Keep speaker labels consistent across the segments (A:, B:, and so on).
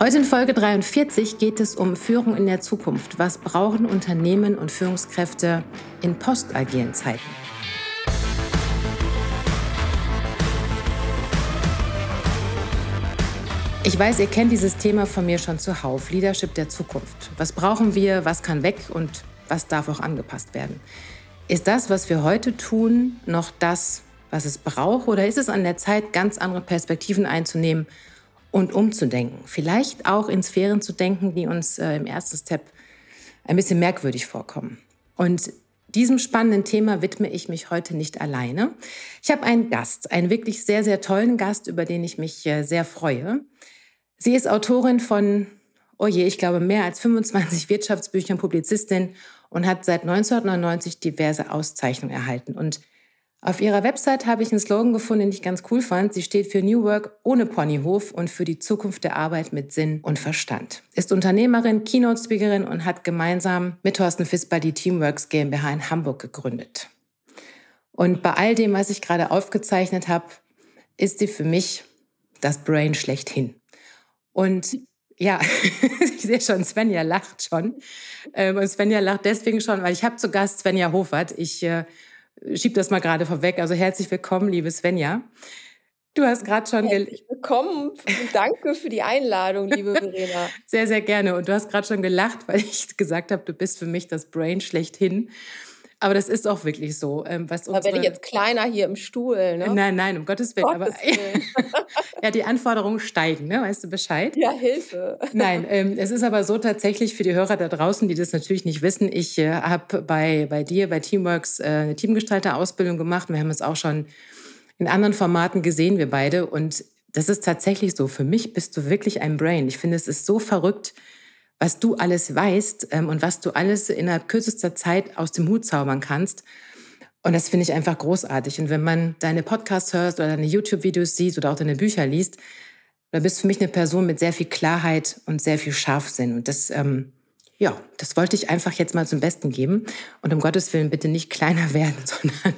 A: Heute in Folge 43 geht es um Führung in der Zukunft. Was brauchen Unternehmen und Führungskräfte in postagilen Zeiten? Ich weiß, ihr kennt dieses Thema von mir schon zuhauf, Leadership der Zukunft. Was brauchen wir, was kann weg und was darf auch angepasst werden? Ist das, was wir heute tun, noch das, was es braucht oder ist es an der Zeit, ganz andere Perspektiven einzunehmen und umzudenken. Vielleicht auch in Sphären zu denken, die uns äh, im ersten Step ein bisschen merkwürdig vorkommen. Und diesem spannenden Thema widme ich mich heute nicht alleine. Ich habe einen Gast, einen wirklich sehr, sehr tollen Gast, über den ich mich äh, sehr freue. Sie ist Autorin von, oh je, ich glaube, mehr als 25 Wirtschaftsbüchern, Publizistin und hat seit 1999 diverse Auszeichnungen erhalten. Und auf ihrer Website habe ich einen Slogan gefunden, den ich ganz cool fand. Sie steht für New Work ohne Ponyhof und für die Zukunft der Arbeit mit Sinn und Verstand. Ist Unternehmerin, Keynote-Speakerin und hat gemeinsam mit Thorsten Fisper die Teamworks GmbH in Hamburg gegründet. Und bei all dem, was ich gerade aufgezeichnet habe, ist sie für mich das Brain schlechthin. Und ja, ich sehe schon, Svenja lacht schon. Ähm, und Svenja lacht deswegen schon, weil ich habe zu Gast Svenja Hofert. Ich äh, schieb das mal gerade vorweg. Also herzlich willkommen, liebe Svenja. Du hast gerade schon.
B: Herzlich willkommen. Danke für die Einladung, liebe Verena.
A: sehr, sehr gerne. Und du hast gerade schon gelacht, weil ich gesagt habe, du bist für mich das Brain schlechthin. Aber das ist auch wirklich so.
B: Ähm, was. Da werde ich jetzt kleiner hier im Stuhl. Ne?
A: Nein, nein, um Gottes Willen. Gottes aber Willen. ja, die Anforderungen steigen, ne? weißt du Bescheid?
B: Ja, Hilfe.
A: Nein, ähm, es ist aber so tatsächlich für die Hörer da draußen, die das natürlich nicht wissen. Ich äh, habe bei, bei dir, bei Teamworks, äh, eine Teamgestalter-Ausbildung gemacht. Wir haben es auch schon in anderen Formaten gesehen, wir beide. Und das ist tatsächlich so. Für mich bist du wirklich ein Brain. Ich finde, es ist so verrückt, was du alles weißt ähm, und was du alles innerhalb kürzester Zeit aus dem Hut zaubern kannst. Und das finde ich einfach großartig. Und wenn man deine Podcasts hört oder deine YouTube-Videos sieht oder auch deine Bücher liest, dann bist du für mich eine Person mit sehr viel Klarheit und sehr viel Scharfsinn. Und das, ähm, ja, das wollte ich einfach jetzt mal zum Besten geben. Und um Gottes Willen bitte nicht kleiner werden, sondern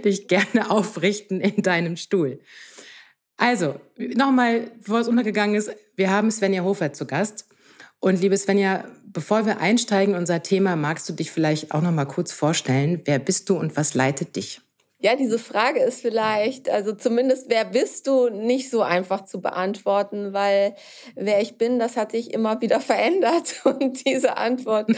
A: dich gerne aufrichten in deinem Stuhl. Also, nochmal, bevor es untergegangen ist, wir haben Svenja Hofer zu Gast. Und liebe Svenja, bevor wir einsteigen in unser Thema, magst du dich vielleicht auch noch mal kurz vorstellen? Wer bist du und was leitet dich?
B: Ja, diese Frage ist vielleicht, also zumindest wer bist du, nicht so einfach zu beantworten, weil wer ich bin, das hat sich immer wieder verändert und diese Antwort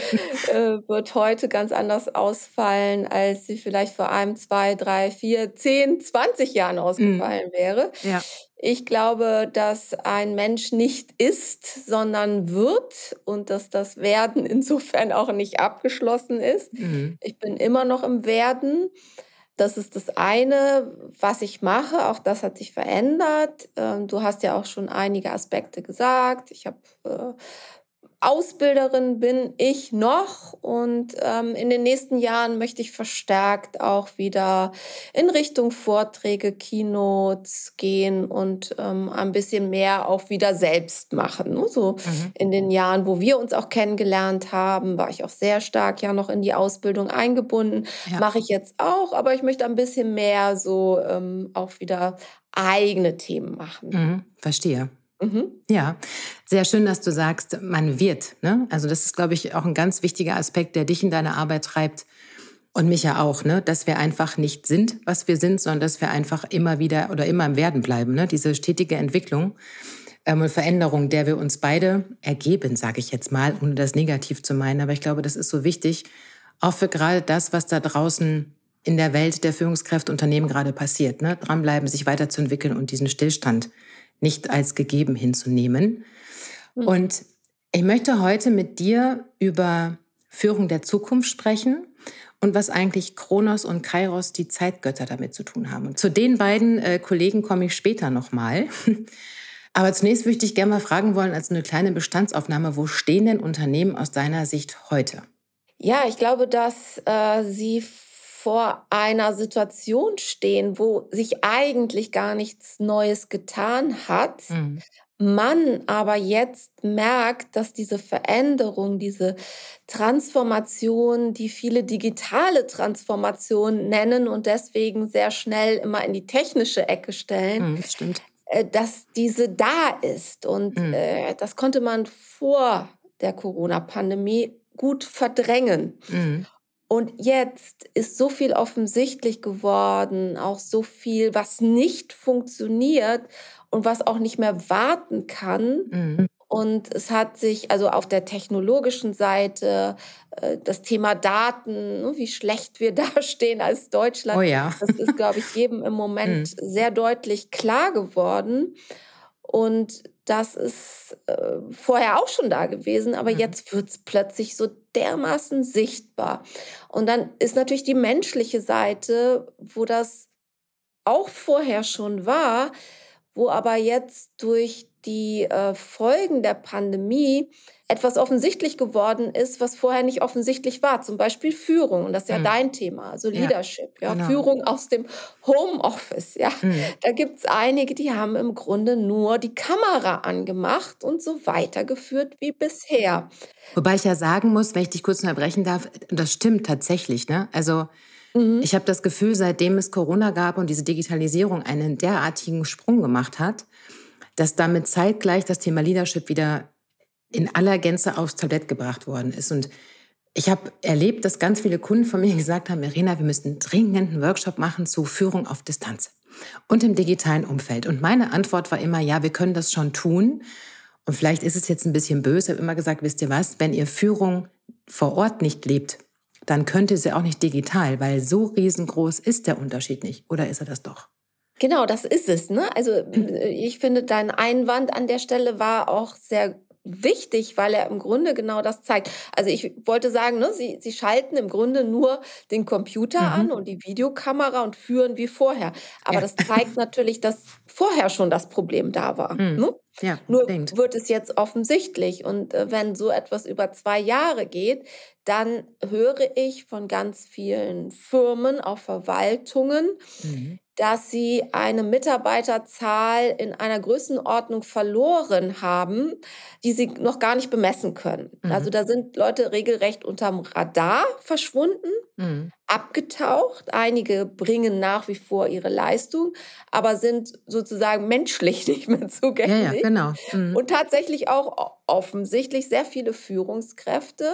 B: äh, wird heute ganz anders ausfallen, als sie vielleicht vor einem, zwei, drei, vier, zehn, zwanzig Jahren mhm. ausgefallen mm. wäre. Ja. Ich glaube, dass ein Mensch nicht ist, sondern wird und dass das Werden insofern auch nicht abgeschlossen ist. Mhm. Ich bin immer noch im Werden. Das ist das eine, was ich mache. Auch das hat sich verändert. Ähm, du hast ja auch schon einige Aspekte gesagt. Ich habe äh, Ausbilderin bin ich noch und ähm, in den nächsten Jahren möchte ich verstärkt auch wieder in Richtung Vorträge, Keynotes gehen und ähm, ein bisschen mehr auch wieder selbst machen. Ne? So mhm. in den Jahren, wo wir uns auch kennengelernt haben, war ich auch sehr stark ja noch in die Ausbildung eingebunden. Ja. Mache ich jetzt auch, aber ich möchte ein bisschen mehr so ähm, auch wieder eigene Themen machen.
A: Mhm. Verstehe. Mhm. Ja, sehr schön, dass du sagst, man wird. Ne? Also das ist, glaube ich, auch ein ganz wichtiger Aspekt, der dich in deine Arbeit treibt und mich ja auch, ne? dass wir einfach nicht sind, was wir sind, sondern dass wir einfach immer wieder oder immer im Werden bleiben. Ne? Diese stetige Entwicklung ähm, und Veränderung, der wir uns beide ergeben, sage ich jetzt mal, ohne das negativ zu meinen. Aber ich glaube, das ist so wichtig, auch für gerade das, was da draußen in der Welt der Führungskräfte, Unternehmen gerade passiert. Ne? Dranbleiben, sich weiterzuentwickeln und diesen Stillstand nicht als gegeben hinzunehmen. Mhm. Und ich möchte heute mit dir über Führung der Zukunft sprechen und was eigentlich Kronos und Kairos, die Zeitgötter, damit zu tun haben. Und zu den beiden äh, Kollegen komme ich später nochmal. Aber zunächst würde ich gerne mal fragen wollen, als eine kleine Bestandsaufnahme, wo stehen denn Unternehmen aus deiner Sicht heute?
B: Ja, ich glaube, dass äh, sie vor einer Situation stehen, wo sich eigentlich gar nichts Neues getan hat, mhm. man aber jetzt merkt, dass diese Veränderung, diese Transformation, die viele digitale Transformation nennen und deswegen sehr schnell immer in die technische Ecke stellen,
A: mhm, stimmt
B: äh, dass diese da ist. Und mhm. äh, das konnte man vor der Corona-Pandemie gut verdrängen. Mhm. Und jetzt ist so viel offensichtlich geworden, auch so viel, was nicht funktioniert und was auch nicht mehr warten kann. Mhm. Und es hat sich also auf der technologischen Seite äh, das Thema Daten, ne, wie schlecht wir dastehen als Deutschland,
A: oh ja.
B: das ist, glaube ich, jedem im Moment mhm. sehr deutlich klar geworden. Und das ist äh, vorher auch schon da gewesen, aber mhm. jetzt wird es plötzlich so dermaßen sichtbar. Und dann ist natürlich die menschliche Seite, wo das auch vorher schon war, wo aber jetzt durch die äh, Folgen der Pandemie etwas offensichtlich geworden ist, was vorher nicht offensichtlich war. Zum Beispiel Führung. Und das ist ja mhm. dein Thema, also Leadership. Ja, genau. Führung aus dem Homeoffice. Ja. Mhm. Da gibt es einige, die haben im Grunde nur die Kamera angemacht und so weitergeführt wie bisher.
A: Wobei ich ja sagen muss, wenn ich dich kurz unterbrechen darf, das stimmt tatsächlich. Ne? Also mhm. ich habe das Gefühl, seitdem es Corona gab und diese Digitalisierung einen derartigen Sprung gemacht hat, dass damit zeitgleich das Thema Leadership wieder in aller Gänze aufs Tablett gebracht worden ist. Und ich habe erlebt, dass ganz viele Kunden von mir gesagt haben, Irina, wir müssten dringend einen Workshop machen zu Führung auf Distanz und im digitalen Umfeld. Und meine Antwort war immer, ja, wir können das schon tun. Und vielleicht ist es jetzt ein bisschen böse, ich habe immer gesagt, wisst ihr was, wenn ihr Führung vor Ort nicht lebt, dann könnt ihr sie auch nicht digital, weil so riesengroß ist der Unterschied nicht. Oder ist er das doch?
B: Genau, das ist es. Ne? Also äh, ich finde, dein Einwand an der Stelle war auch sehr wichtig, weil er im Grunde genau das zeigt. Also ich wollte sagen, ne, sie, sie schalten im Grunde nur den Computer mhm. an und die Videokamera und führen wie vorher. Aber ja. das zeigt natürlich, dass vorher schon das Problem da war. Mhm. Ne? Ja, Nur denkt. wird es jetzt offensichtlich. Und äh, wenn so etwas über zwei Jahre geht, dann höre ich von ganz vielen Firmen, auch Verwaltungen, mhm dass sie eine Mitarbeiterzahl in einer Größenordnung verloren haben, die sie noch gar nicht bemessen können. Mhm. Also da sind Leute regelrecht unterm Radar verschwunden, mhm. abgetaucht. Einige bringen nach wie vor ihre Leistung, aber sind sozusagen menschlich nicht mehr zugänglich. Ja, ja genau. Mhm. Und tatsächlich auch offensichtlich sehr viele Führungskräfte.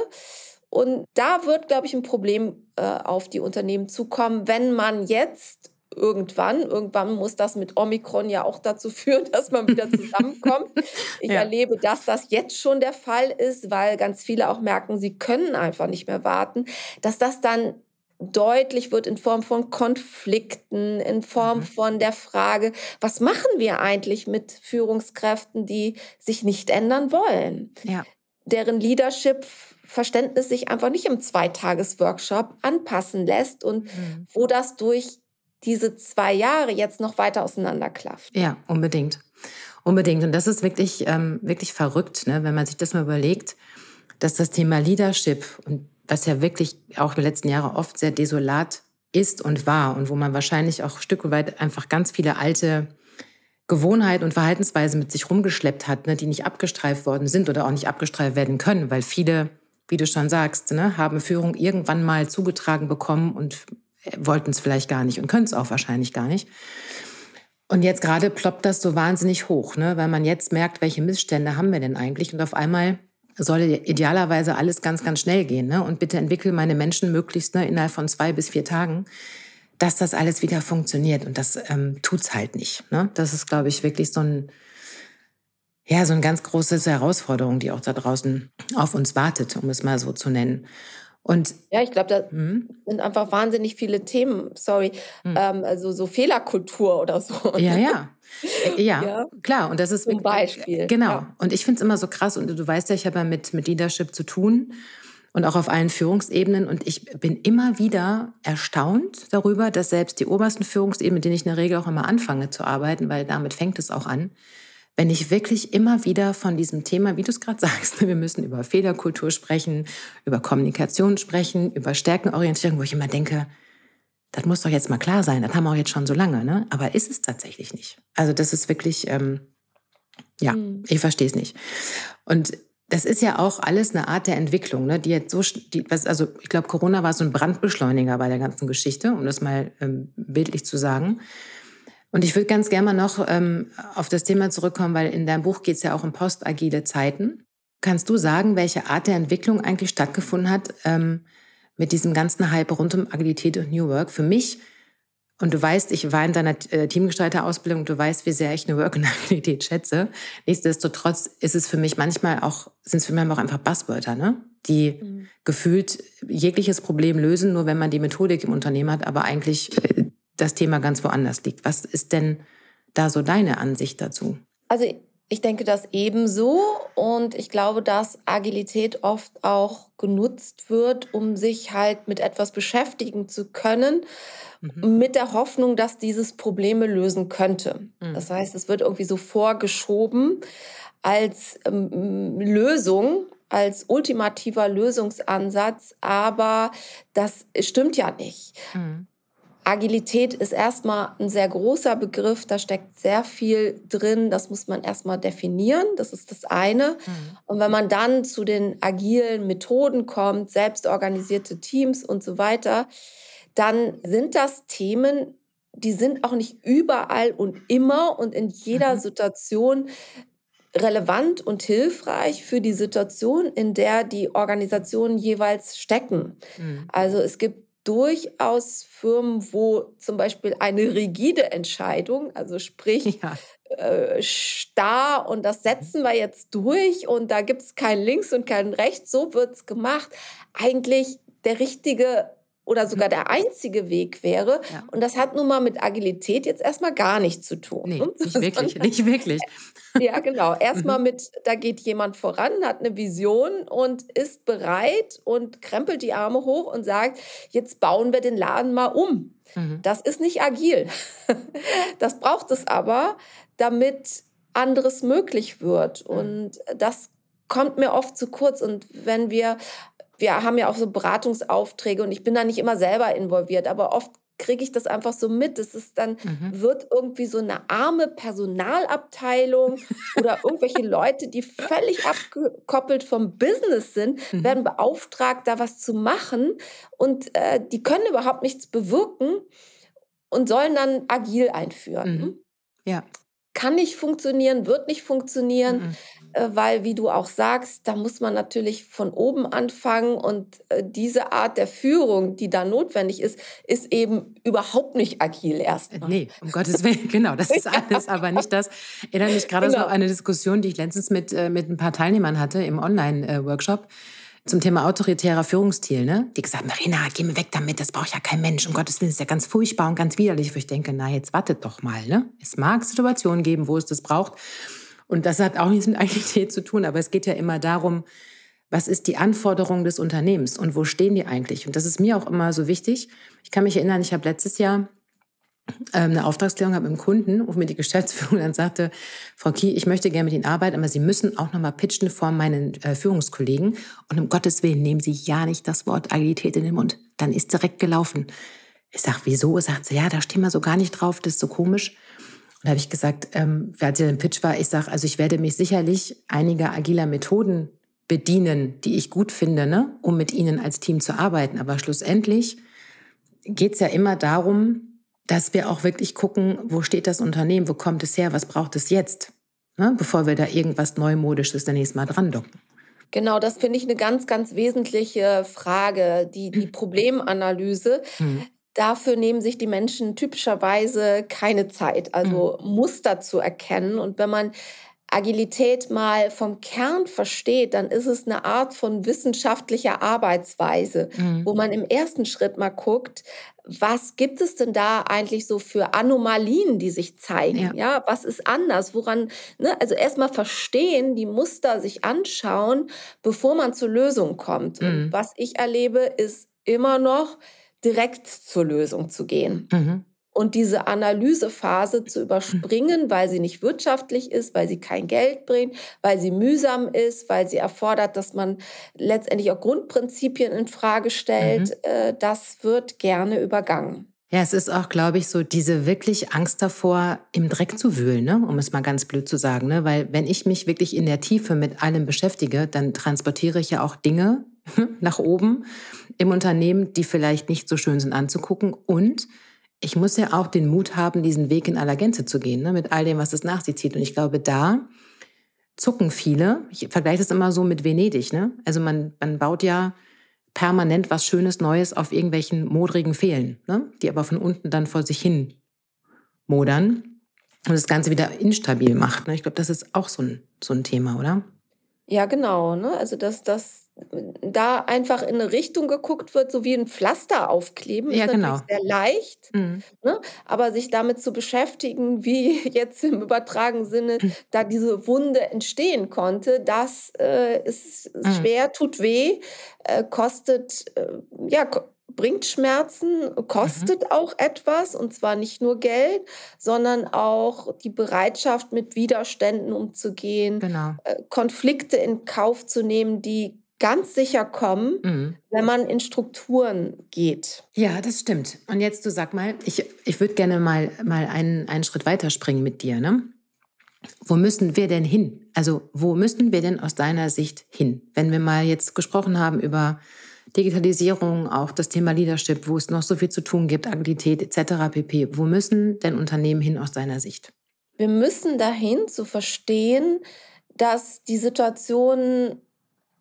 B: Und da wird, glaube ich, ein Problem äh, auf die Unternehmen zukommen, wenn man jetzt irgendwann. Irgendwann muss das mit Omikron ja auch dazu führen, dass man wieder zusammenkommt. Ich ja. erlebe, dass das jetzt schon der Fall ist, weil ganz viele auch merken, sie können einfach nicht mehr warten, dass das dann deutlich wird in Form von Konflikten, in Form mhm. von der Frage, was machen wir eigentlich mit Führungskräften, die sich nicht ändern wollen? Ja. Deren Leadership Verständnis sich einfach nicht im Zweitages-Workshop anpassen lässt und mhm. wo das durch diese zwei Jahre jetzt noch weiter auseinanderklafft.
A: Ja, unbedingt. Unbedingt. Und das ist wirklich, ähm, wirklich verrückt, ne? wenn man sich das mal überlegt, dass das Thema Leadership und was ja wirklich auch die letzten Jahre oft sehr desolat ist und war und wo man wahrscheinlich auch Stück weit einfach ganz viele alte Gewohnheiten und Verhaltensweisen mit sich rumgeschleppt hat, ne, die nicht abgestreift worden sind oder auch nicht abgestreift werden können, weil viele, wie du schon sagst, ne, haben Führung irgendwann mal zugetragen bekommen und wollten es vielleicht gar nicht und können es auch wahrscheinlich gar nicht. Und jetzt gerade ploppt das so wahnsinnig hoch, ne? weil man jetzt merkt, welche Missstände haben wir denn eigentlich. Und auf einmal soll idealerweise alles ganz, ganz schnell gehen. Ne? Und bitte entwickel meine Menschen möglichst ne, innerhalb von zwei bis vier Tagen, dass das alles wieder funktioniert. Und das ähm, tut's halt nicht. Ne? Das ist, glaube ich, wirklich so ein, ja, so eine ganz große Herausforderung, die auch da draußen auf uns wartet, um es mal so zu nennen.
B: Und ja, ich glaube, da hm? sind einfach wahnsinnig viele Themen, sorry, hm. ähm, also so Fehlerkultur oder so.
A: Ja, ja. Äh, ja, ja, klar. Und das ist
B: zum Beispiel.
A: Genau. Ja. Und ich finde es immer so krass. Und du weißt ja, ich habe ja mit, mit Leadership zu tun und auch auf allen Führungsebenen. Und ich bin immer wieder erstaunt darüber, dass selbst die obersten Führungsebenen, mit denen ich in der Regel auch immer anfange zu arbeiten, weil damit fängt es auch an, wenn ich wirklich immer wieder von diesem Thema, wie du es gerade sagst, wir müssen über Fehlerkultur sprechen, über Kommunikation sprechen, über Stärkenorientierung, wo ich immer denke, das muss doch jetzt mal klar sein, das haben wir auch jetzt schon so lange, ne? Aber ist es tatsächlich nicht. Also das ist wirklich, ähm, ja, mhm. ich verstehe es nicht. Und das ist ja auch alles eine Art der Entwicklung, ne? die jetzt so, die, was, also ich glaube, Corona war so ein Brandbeschleuniger bei der ganzen Geschichte, um das mal ähm, bildlich zu sagen. Und ich würde ganz gerne mal noch ähm, auf das Thema zurückkommen, weil in deinem Buch geht es ja auch um postagile Zeiten. Kannst du sagen, welche Art der Entwicklung eigentlich stattgefunden hat ähm, mit diesem ganzen Hype rund um Agilität und New Work? Für mich, und du weißt, ich war in deiner äh, Teamgestalter-Ausbildung, du weißt, wie sehr ich New Work und Agilität schätze. Nichtsdestotrotz ist es für mich manchmal auch, sind es für mich auch einfach Buzzwörter, ne? die mhm. gefühlt jegliches Problem lösen, nur wenn man die Methodik im Unternehmen hat, aber eigentlich äh, das Thema ganz woanders liegt. Was ist denn da so deine Ansicht dazu?
B: Also ich denke das ebenso und ich glaube, dass Agilität oft auch genutzt wird, um sich halt mit etwas beschäftigen zu können, mhm. mit der Hoffnung, dass dieses Probleme lösen könnte. Mhm. Das heißt, es wird irgendwie so vorgeschoben als ähm, Lösung, als ultimativer Lösungsansatz, aber das stimmt ja nicht. Mhm. Agilität ist erstmal ein sehr großer Begriff, da steckt sehr viel drin, das muss man erstmal definieren, das ist das eine. Mhm. Und wenn man dann zu den agilen Methoden kommt, selbstorganisierte Teams und so weiter, dann sind das Themen, die sind auch nicht überall und immer und in jeder mhm. Situation relevant und hilfreich für die Situation, in der die Organisationen jeweils stecken. Mhm. Also es gibt durchaus Firmen, wo zum Beispiel eine rigide Entscheidung, also sprich ja. äh, starr und das setzen wir jetzt durch und da gibt es kein Links und kein Rechts, so wird es gemacht, eigentlich der richtige oder sogar mhm. der einzige Weg wäre. Ja. Und das hat nun mal mit Agilität jetzt erstmal gar nichts zu tun.
A: Nee, nicht wirklich, nicht wirklich.
B: Ja, genau. Erstmal mhm. mit, da geht jemand voran, hat eine Vision und ist bereit und krempelt die Arme hoch und sagt, jetzt bauen wir den Laden mal um. Mhm. Das ist nicht agil. Das braucht es aber, damit anderes möglich wird. Mhm. Und das kommt mir oft zu kurz. Und wenn wir wir haben ja auch so Beratungsaufträge und ich bin da nicht immer selber involviert, aber oft kriege ich das einfach so mit. Es ist dann, mhm. wird irgendwie so eine arme Personalabteilung oder irgendwelche Leute, die völlig abgekoppelt vom Business sind, mhm. werden beauftragt, da was zu machen und äh, die können überhaupt nichts bewirken und sollen dann agil einführen. Mhm.
A: Ja.
B: Kann nicht funktionieren, wird nicht funktionieren. Mhm. Äh, weil, wie du auch sagst, da muss man natürlich von oben anfangen und äh, diese Art der Führung, die da notwendig ist, ist eben überhaupt nicht agil erstmal.
A: Nee, um Gottes Willen, genau, das ist alles, aber nicht das. Erinnere mich gerade genau. so eine Diskussion, die ich letztens mit, äh, mit ein paar Teilnehmern hatte im Online-Workshop zum Thema autoritärer Führungsstil, ne? Die gesagt, Marina, geh mir weg damit, das braucht ja kein Mensch. Um Gottes Willen, ist ja ganz furchtbar und ganz widerlich. Wo ich denke, na, jetzt wartet doch mal, ne? Es mag Situationen geben, wo es das braucht. Und das hat auch nichts mit Agilität zu tun, aber es geht ja immer darum, was ist die Anforderung des Unternehmens und wo stehen die eigentlich? Und das ist mir auch immer so wichtig. Ich kann mich erinnern, ich habe letztes Jahr eine Auftragsklärung gehabt mit dem Kunden, wo mir die Geschäftsführung dann sagte, Frau Kie, ich möchte gerne mit Ihnen arbeiten, aber Sie müssen auch nochmal pitchen vor meinen äh, Führungskollegen. Und um Gottes Willen nehmen Sie ja nicht das Wort Agilität in den Mund. Dann ist direkt gelaufen. Ich sage, wieso? Sagt sie, ja, da stehen wir so gar nicht drauf, das ist so komisch. Und da habe ich gesagt, ähm, als ich im Pitch war, ich sage, also ich werde mich sicherlich einiger agiler Methoden bedienen, die ich gut finde, ne, um mit ihnen als Team zu arbeiten. Aber schlussendlich geht es ja immer darum, dass wir auch wirklich gucken, wo steht das Unternehmen, wo kommt es her, was braucht es jetzt, ne, bevor wir da irgendwas Neumodisches dann nächstes Mal dran docken.
B: Genau, das finde ich eine ganz, ganz wesentliche Frage, die, die Problemanalyse. Mhm. Dafür nehmen sich die Menschen typischerweise keine Zeit, also mhm. Muster zu erkennen. Und wenn man Agilität mal vom Kern versteht, dann ist es eine Art von wissenschaftlicher Arbeitsweise, mhm. wo man im ersten Schritt mal guckt, was gibt es denn da eigentlich so für Anomalien, die sich zeigen? Ja, ja was ist anders? Woran, ne? also erstmal verstehen, die Muster sich anschauen, bevor man zur Lösung kommt. Mhm. Und was ich erlebe, ist immer noch, direkt zur Lösung zu gehen. Mhm. Und diese Analysephase zu überspringen, weil sie nicht wirtschaftlich ist, weil sie kein Geld bringt, weil sie mühsam ist, weil sie erfordert, dass man letztendlich auch Grundprinzipien in Frage stellt, mhm. äh, das wird gerne übergangen.
A: Ja, es ist auch, glaube ich, so diese wirklich Angst davor, im Dreck zu wühlen, ne? um es mal ganz blöd zu sagen. Ne? Weil wenn ich mich wirklich in der Tiefe mit allem beschäftige, dann transportiere ich ja auch Dinge nach oben im Unternehmen, die vielleicht nicht so schön sind anzugucken. Und ich muss ja auch den Mut haben, diesen Weg in aller Gänze zu gehen, ne, mit all dem, was es nach sich zieht. Und ich glaube, da zucken viele. Ich vergleiche das immer so mit Venedig. Ne? Also man, man baut ja permanent was Schönes, Neues auf irgendwelchen modrigen Fehlen, ne? die aber von unten dann vor sich hin modern und das Ganze wieder instabil macht. Ne? Ich glaube, das ist auch so ein, so ein Thema, oder?
B: Ja, genau. Ne? Also, dass das da einfach in eine Richtung geguckt wird, so wie ein Pflaster aufkleben,
A: Ja,
B: ist
A: genau.
B: natürlich sehr leicht.
A: Mhm.
B: Ne? Aber sich damit zu beschäftigen, wie jetzt im übertragenen Sinne da diese Wunde entstehen konnte, das äh, ist ist
A: Mhm.
B: schwer, tut weh, äh, kostet, äh, ja, bringt Schmerzen,
A: Mhm.
B: kostet auch etwas und zwar nicht nur Geld, sondern auch die Bereitschaft, mit Widerständen umzugehen,
A: Genau.
B: äh, Konflikte in Kauf zu nehmen, die ganz sicher kommen,
A: Mhm.
B: wenn man in Strukturen geht.
A: Ja, das stimmt. Und jetzt du sag mal, ich, ich würde gerne mal, mal einen, einen Schritt weiterspringen mit dir. Ne? Wo müssen wir denn hin? Also wo müssen wir denn aus deiner Sicht hin? Wenn wir mal jetzt gesprochen haben über Digitalisierung, auch das Thema Leadership, wo es noch so viel zu tun gibt, Agilität etc. pp. Wo müssen denn Unternehmen hin aus deiner Sicht?
B: Wir müssen dahin zu verstehen, dass die Situationen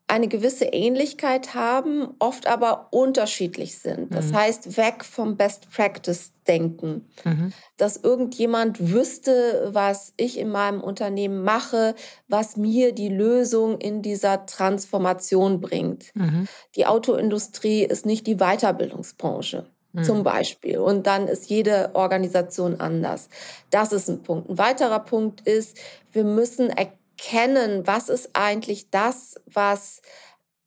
B: eine gewisse Ähnlichkeit haben, oft aber unterschiedlich sind. Das
A: Mhm.
B: heißt, weg vom Best Practice denken.
A: Mhm.
B: Dass irgendjemand wüsste, was ich in meinem Unternehmen mache, was mir die Lösung in dieser Transformation bringt.
A: Mhm.
B: Die Autoindustrie ist nicht die Weiterbildungsbranche. Zum
A: Mhm.
B: Beispiel. Und dann ist jede Organisation anders. Das ist ein Punkt. Ein weiterer Punkt ist, wir müssen erkennen, was ist eigentlich das, was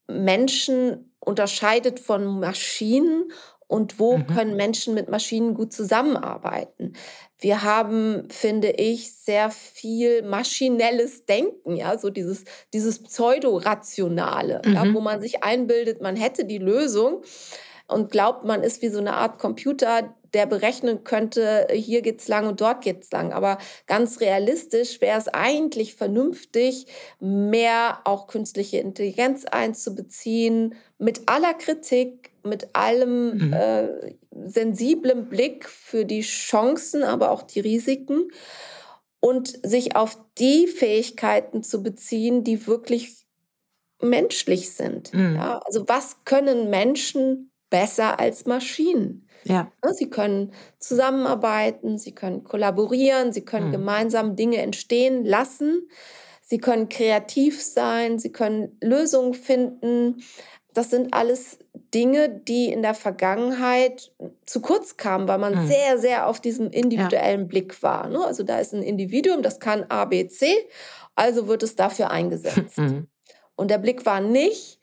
B: Menschen unterscheidet von Maschinen und wo
A: Mhm.
B: können Menschen mit Maschinen gut zusammenarbeiten. Wir haben, finde ich, sehr viel maschinelles Denken, ja, so dieses, dieses Pseudorationale, ja,
A: Mhm.
B: wo man sich einbildet, man hätte die Lösung und glaubt, man ist wie so eine Art Computer, der berechnen könnte, hier geht's lang und dort geht's lang. Aber ganz realistisch wäre es eigentlich vernünftig, mehr auch künstliche Intelligenz einzubeziehen, mit aller Kritik, mit allem
A: Mhm.
B: äh, sensiblen Blick für die Chancen, aber auch die Risiken und sich auf die Fähigkeiten zu beziehen, die wirklich menschlich sind.
A: Mhm.
B: Ja, also was können Menschen besser als Maschinen?
A: Ja.
B: Ne, Sie können zusammenarbeiten, sie können kollaborieren, sie können
A: Mhm.
B: gemeinsam Dinge entstehen lassen, sie können kreativ sein, sie können Lösungen finden. Das sind alles Dinge, die in der Vergangenheit zu kurz kamen, weil man
A: Mhm.
B: sehr, sehr auf diesem individuellen Blick war. Ne? Also da ist ein Individuum, das kann A, B, C, also wird es dafür eingesetzt.
A: Mhm.
B: Und der Blick war nicht,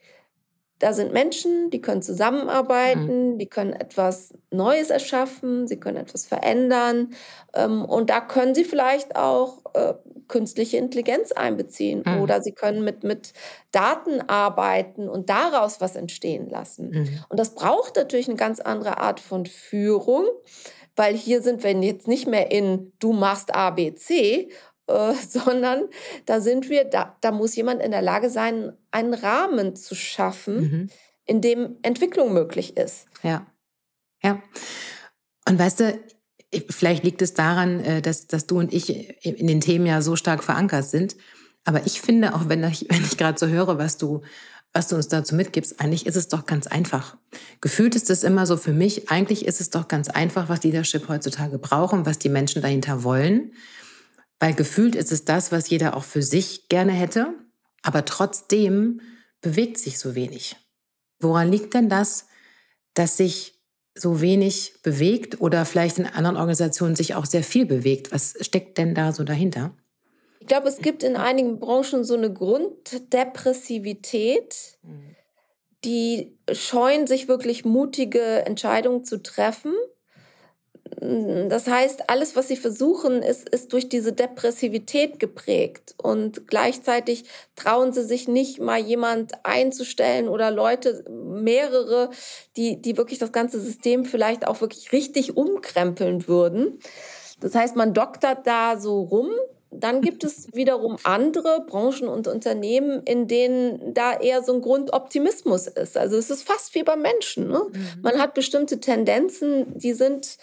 B: da sind Menschen, die können zusammenarbeiten, die können etwas Neues erschaffen, sie können etwas verändern. Ähm, und da können sie vielleicht auch äh, künstliche Intelligenz einbeziehen
A: Mhm.
B: oder sie können mit, mit Daten arbeiten und daraus was entstehen lassen.
A: Mhm.
B: Und das braucht natürlich eine ganz andere Art von Führung, weil hier sind wir jetzt nicht mehr in du machst A, B, C, äh, sondern da sind wir, da, da muss jemand in der Lage sein, einen Rahmen zu schaffen,
A: Mhm.
B: in dem Entwicklung möglich ist.
A: Ja. Ja. Und weißt du, ich- vielleicht liegt es daran, äh, dass, dass du und ich in den Themen ja so stark verankert sind. Aber ich finde, auch wenn ich, wenn ich gerade so höre, was du, was du uns dazu mitgibst, eigentlich ist es doch ganz einfach. Gefühlt ist es immer so für mich, eigentlich ist es doch ganz einfach, was Leadership heutzutage braucht und was die Menschen dahinter wollen. Weil gefühlt ist es das, was jeder auch für sich gerne hätte. Aber trotzdem bewegt sich so wenig. Woran liegt denn das, dass sich so wenig bewegt oder vielleicht in anderen Organisationen sich auch sehr viel bewegt? Was steckt denn da so dahinter?
B: Ich glaube, es gibt in einigen Branchen so eine Grunddepressivität, die scheuen sich wirklich mutige Entscheidungen zu treffen. Das heißt, alles, was sie versuchen, ist, ist durch diese Depressivität geprägt. Und gleichzeitig trauen sie sich nicht mal jemand einzustellen oder Leute, mehrere, die, die wirklich das ganze System vielleicht auch wirklich richtig umkrempeln würden. Das heißt, man doktert da so rum. Dann gibt es wiederum andere Branchen und Unternehmen, in denen da eher so ein Grundoptimismus ist. Also es ist fast wie bei Menschen. Ne? Man hat bestimmte Tendenzen, die sind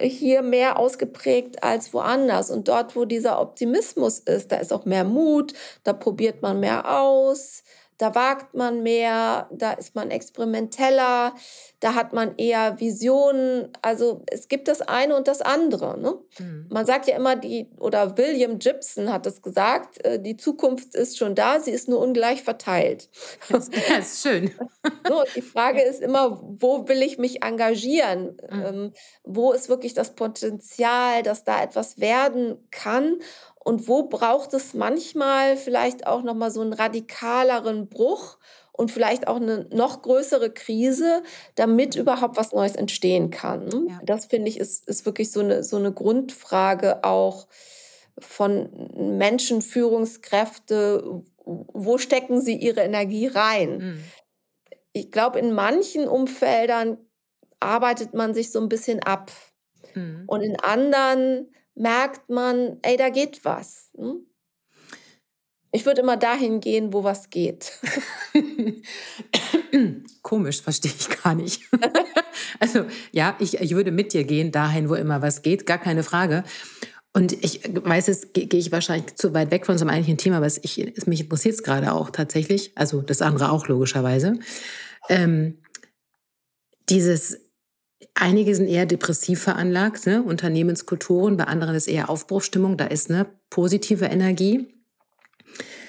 B: hier mehr ausgeprägt als woanders. Und dort, wo dieser Optimismus ist, da ist auch mehr Mut, da probiert man mehr aus, da wagt man mehr, da ist man experimenteller, da hat man eher Visionen. Also es gibt das eine und das andere. Ne? Mhm. Man sagt ja immer, die, oder William Gibson hat es gesagt, äh, die Zukunft ist schon da, sie ist nur ungleich verteilt.
A: Das, das ist schön.
B: So, die Frage ist immer, wo will ich mich engagieren? Mhm. Ähm, wo ist wirklich das Potenzial, dass da etwas werden kann? Und wo braucht es manchmal vielleicht auch noch mal so einen radikaleren Bruch und vielleicht auch eine noch größere Krise, damit überhaupt was Neues entstehen kann? Ja. Das finde ich ist, ist wirklich so eine, so eine Grundfrage auch von Menschen, Führungskräfte. Wo stecken sie ihre Energie rein? Mhm. Ich glaube, in manchen Umfeldern arbeitet man sich so ein bisschen ab. Mhm. Und in anderen merkt man, ey, da geht was. Hm? Ich würde immer dahin gehen, wo was geht.
A: Komisch, verstehe ich gar nicht. also ja, ich, ich würde mit dir gehen, dahin, wo immer was geht, gar keine Frage. Und ich weiß, jetzt gehe ich wahrscheinlich zu weit weg von einem eigentlichen Thema, aber ich, mich interessiert es gerade auch tatsächlich, also das andere auch logischerweise. Ähm, dieses Einige sind eher depressiv veranlagt, ne? Unternehmenskulturen, bei anderen ist eher Aufbruchstimmung, da ist eine positive Energie.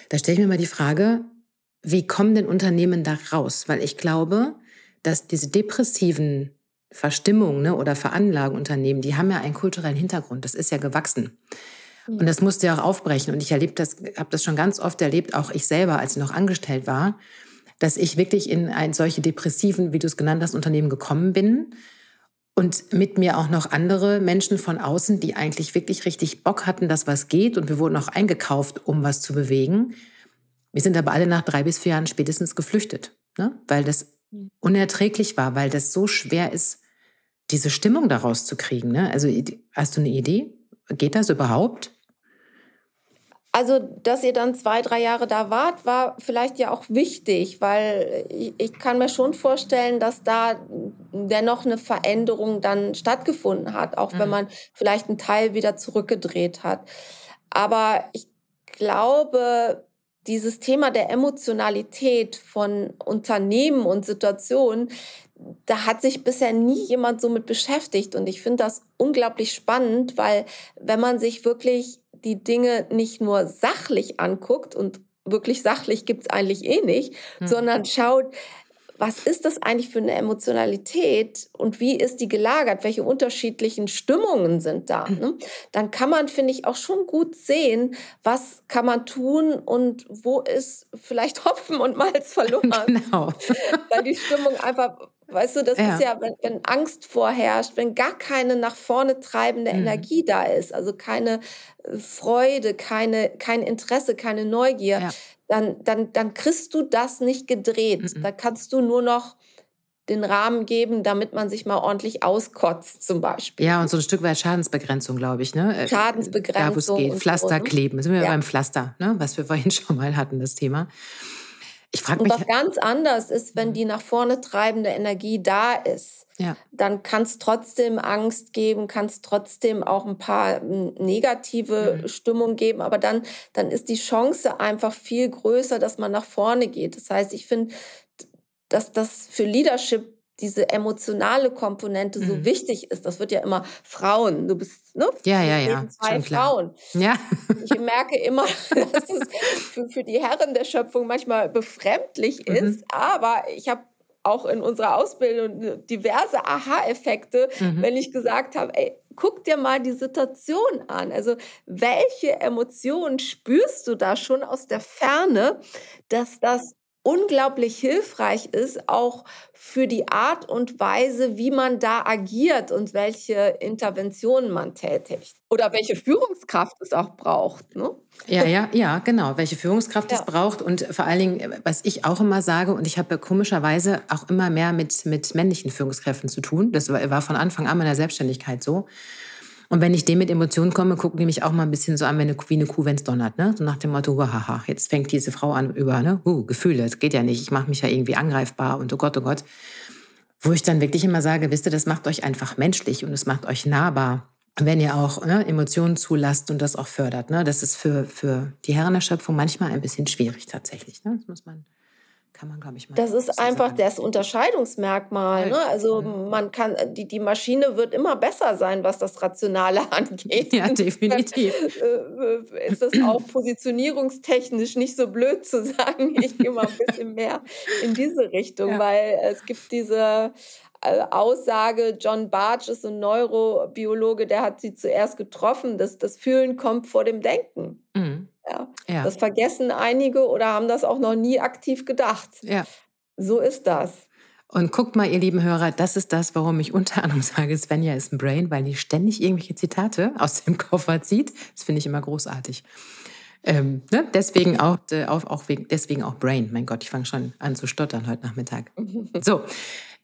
A: Da stelle ich mir mal die Frage, wie kommen denn Unternehmen da raus? Weil ich glaube, dass diese depressiven Verstimmungen ne, oder Veranlagen Unternehmen, die haben ja einen kulturellen Hintergrund. Das ist ja gewachsen. Und das musste ja auch aufbrechen. Und ich erlebe das, habe das schon ganz oft erlebt, auch ich selber, als ich noch angestellt war, dass ich wirklich in ein solche depressiven, wie du es genannt hast, Unternehmen gekommen bin und mit mir auch noch andere Menschen von außen, die eigentlich wirklich richtig Bock hatten, dass was geht. Und wir wurden auch eingekauft, um was zu bewegen. Wir sind aber alle nach drei bis vier Jahren spätestens geflüchtet, ne? weil das unerträglich war, weil das so schwer ist, diese Stimmung daraus zu kriegen. Ne? Also hast du eine Idee? Geht das überhaupt?
B: Also, dass ihr dann zwei, drei Jahre da wart, war vielleicht ja auch wichtig, weil ich, kann mir schon vorstellen, dass da dennoch eine Veränderung dann stattgefunden hat, auch mhm. wenn man vielleicht einen Teil wieder zurückgedreht hat. Aber ich glaube, dieses Thema der Emotionalität von Unternehmen und Situationen, da hat sich bisher nie jemand so mit beschäftigt. Und ich finde das unglaublich spannend, weil wenn man sich wirklich die Dinge nicht nur sachlich anguckt und wirklich sachlich gibt es eigentlich eh nicht, hm. sondern schaut, was ist das eigentlich für eine Emotionalität und wie ist die gelagert? Welche unterschiedlichen Stimmungen sind da? Hm. Ne? Dann kann man, finde ich, auch schon gut sehen, was kann man tun und wo ist vielleicht Hopfen und Malz verloren. Genau. Weil die Stimmung einfach Weißt du, das ja. ist ja, wenn, wenn, Angst vorherrscht, wenn gar keine nach vorne treibende mhm. Energie da ist, also keine äh, Freude, keine, kein Interesse, keine Neugier, ja. dann, dann, dann kriegst du das nicht gedreht. Mhm. Da kannst du nur noch den Rahmen geben, damit man sich mal ordentlich auskotzt, zum Beispiel.
A: Ja, und so ein Stück weit Schadensbegrenzung, glaube ich. Ne?
B: Äh, Schadensbegrenzung. Da,
A: wo es geht. Pflaster so, ne? kleben. Sind wir ja. beim Pflaster, ne? was wir vorhin schon mal hatten, das Thema.
B: Ich frage mich. Und was ganz anders ist, wenn die nach vorne treibende Energie da ist. Ja. Dann kann es trotzdem Angst geben, kann es trotzdem auch ein paar hm, negative mhm. Stimmung geben, aber dann, dann ist die Chance einfach viel größer, dass man nach vorne geht. Das heißt, ich finde, dass das für Leadership diese emotionale Komponente mhm. so wichtig ist. Das wird ja immer Frauen. Du bist ne?
A: Ja, ja, ja.
B: Zwei Frauen.
A: Ja.
B: Ich merke immer, dass es für, für die Herren der Schöpfung manchmal befremdlich mhm. ist, aber ich habe auch in unserer Ausbildung diverse Aha-Effekte, mhm. wenn ich gesagt habe, ey, guck dir mal die Situation an. Also welche Emotionen spürst du da schon aus der Ferne, dass das unglaublich hilfreich ist, auch für die Art und Weise, wie man da agiert und welche Interventionen man tätigt. Oder welche Führungskraft es auch braucht. Ne?
A: Ja, ja, ja, genau. Welche Führungskraft ja. es braucht. Und vor allen Dingen, was ich auch immer sage, und ich habe komischerweise auch immer mehr mit, mit männlichen Führungskräften zu tun. Das war von Anfang an meiner Selbstständigkeit so. Und wenn ich dem mit Emotionen komme, gucken die mich auch mal ein bisschen so an, wenn eine, wie eine Kuh, wenn es donnert. Ne? So nach dem Motto, haha, jetzt fängt diese Frau an über, ne? Uh, Gefühle, das geht ja nicht. Ich mache mich ja irgendwie angreifbar und oh Gott, oh Gott. wo ich dann wirklich immer sage, wisst ihr, das macht euch einfach menschlich und es macht euch nahbar, wenn ihr auch ne, Emotionen zulasst und das auch fördert. Ne? Das ist für, für die Herrenerschöpfung manchmal ein bisschen schwierig tatsächlich. Ne? Das muss man kann man, glaube ich,
B: mal. Das ist einfach sagen. das Unterscheidungsmerkmal. Ne? Also man kann, die, die Maschine wird immer besser sein, was das Rationale angeht.
A: Ja, definitiv.
B: Äh, äh, ist das auch positionierungstechnisch nicht so blöd zu sagen, ich gehe mal ein bisschen mehr in diese Richtung, ja. weil es gibt diese äh, Aussage, John Bartsch ist ein Neurobiologe, der hat sie zuerst getroffen, dass das Fühlen kommt vor dem Denken. Mhm. Ja. ja. Das vergessen einige oder haben das auch noch nie aktiv gedacht.
A: Ja.
B: So ist das.
A: Und guckt mal, ihr lieben Hörer, das ist das, warum ich unter anderem sage, Svenja ist ein Brain, weil die ständig irgendwelche Zitate aus dem Koffer zieht. Das finde ich immer großartig. Ähm, ne? Deswegen auch, äh, auch, auch wegen, deswegen auch Brain. Mein Gott, ich fange schon an zu stottern heute Nachmittag. So,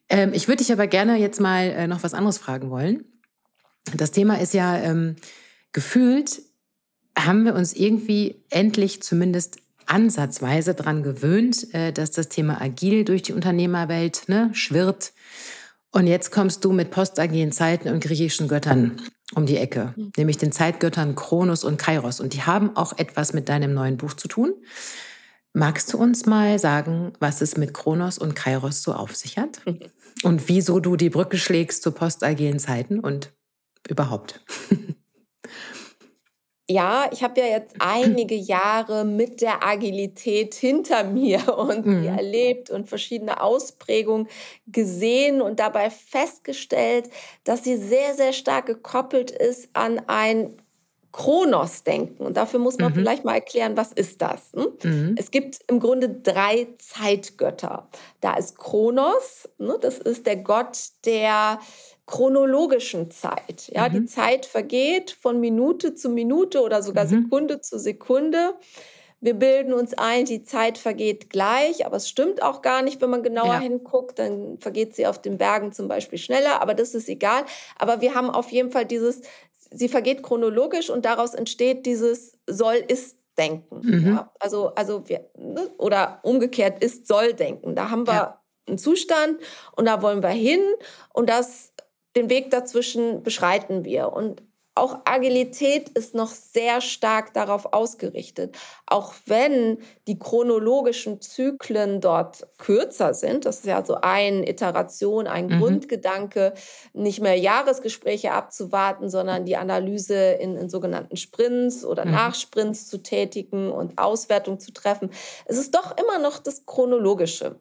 A: ähm, ich würde dich aber gerne jetzt mal äh, noch was anderes fragen wollen. Das Thema ist ja ähm, gefühlt haben wir uns irgendwie endlich zumindest ansatzweise daran gewöhnt, äh, dass das Thema agil durch die Unternehmerwelt ne, schwirrt. Und jetzt kommst du mit postagilen Zeiten und griechischen Göttern um die Ecke, mhm. nämlich den Zeitgöttern Kronos und Kairos. Und die haben auch etwas mit deinem neuen Buch zu tun. Magst du uns mal sagen, was es mit Kronos und Kairos so auf sich hat? Mhm. Und wieso du die Brücke schlägst zu postagilen Zeiten und überhaupt?
B: ja, ich habe ja jetzt einige Jahre mit der Agilität hinter mir und mhm. erlebt und verschiedene Ausprägungen gesehen und dabei festgestellt, dass sie sehr, sehr stark gekoppelt ist an ein Kronos-Denken. Und dafür muss man mhm. vielleicht mal erklären, was ist das? Hm? Mhm. Es gibt im Grunde drei Zeitgötter. Da ist Kronos, ne? das ist der Gott der chronologischen Zeit. Ja, mhm. die Zeit vergeht von Minute zu Minute oder sogar mhm. Sekunde zu Sekunde. Wir bilden uns ein, die Zeit vergeht gleich, aber es stimmt auch gar nicht, wenn man genauer ja. hinguckt. Dann vergeht sie auf den Bergen zum Beispiel schneller, aber das ist egal. Aber wir haben auf jeden Fall dieses, sie vergeht chronologisch und daraus entsteht dieses soll-ist Denken. Mhm. Ja, also, also wir, ne, oder umgekehrt ist soll denken. Da haben wir ja. einen Zustand und da wollen wir hin und das den Weg dazwischen beschreiten wir. Und auch Agilität ist noch sehr stark darauf ausgerichtet. Auch wenn die chronologischen Zyklen dort kürzer sind, das ist ja so eine Iteration, ein mhm. Grundgedanke, nicht mehr Jahresgespräche abzuwarten, sondern die Analyse in, in sogenannten Sprints oder mhm. Nachsprints zu tätigen und Auswertung zu treffen. Es ist doch immer noch das Chronologische.